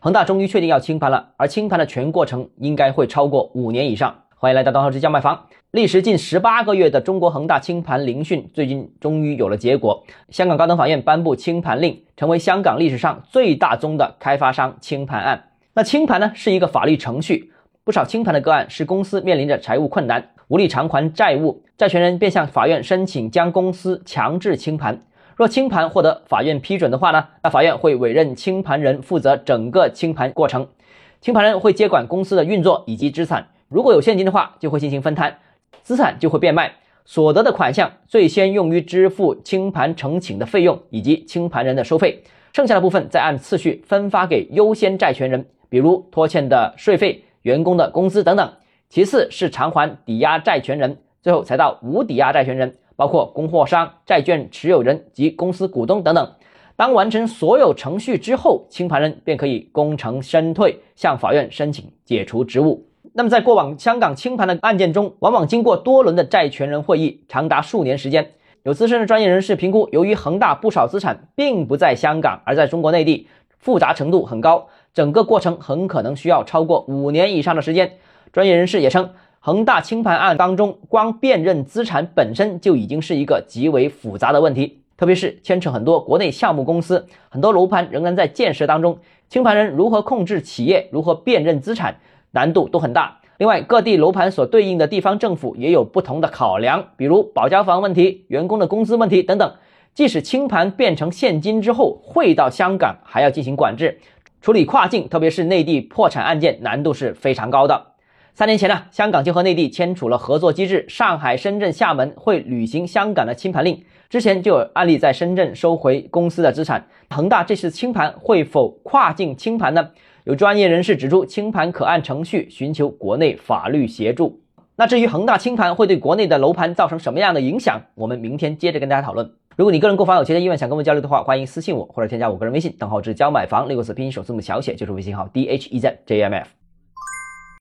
恒大终于确定要清盘了，而清盘的全过程应该会超过五年以上。欢迎来到东浩之家卖房。历时近十八个月的中国恒大清盘聆讯，最近终于有了结果。香港高等法院颁布清盘令，成为香港历史上最大宗的开发商清盘案。那清盘呢，是一个法律程序。不少清盘的个案是公司面临着财务困难，无力偿还债务，债权人便向法院申请将公司强制清盘。若清盘获得法院批准的话呢，那法院会委任清盘人负责整个清盘过程。清盘人会接管公司的运作以及资产，如果有现金的话，就会进行分摊。资产就会变卖，所得的款项最先用于支付清盘呈请的费用以及清盘人的收费，剩下的部分再按次序分发给优先债权人，比如拖欠的税费、员工的工资等等。其次是偿还抵押债权人，最后才到无抵押债权人，包括供货商、债券持有人及公司股东等等。当完成所有程序之后，清盘人便可以功成身退，向法院申请解除职务。那么，在过往香港清盘的案件中，往往经过多轮的债权人会议，长达数年时间。有资深的专业人士评估，由于恒大不少资产并不在香港，而在中国内地，复杂程度很高，整个过程很可能需要超过五年以上的时间。专业人士也称，恒大清盘案当中，光辨认资产本身就已经是一个极为复杂的问题，特别是牵扯很多国内项目公司，很多楼盘仍然在建设当中，清盘人如何控制企业，如何辨认资产？难度都很大。另外，各地楼盘所对应的地方政府也有不同的考量，比如保交房问题、员工的工资问题等等。即使清盘变成现金之后汇到香港，还要进行管制，处理跨境，特别是内地破产案件，难度是非常高的。三年前呢，香港就和内地签署了合作机制，上海、深圳、厦门会履行香港的清盘令。之前就有案例在深圳收回公司的资产，恒大这次清盘会否跨境清盘呢？有专业人士指出，清盘可按程序寻求国内法律协助。那至于恒大清盘会对国内的楼盘造成什么样的影响，我们明天接着跟大家讨论。如果你个人购房有其他意愿想跟我们交流的话，欢迎私信我或者添加我个人微信，账号是教买房六个字拼音首字母小写，就是微信号 d h e z j m f。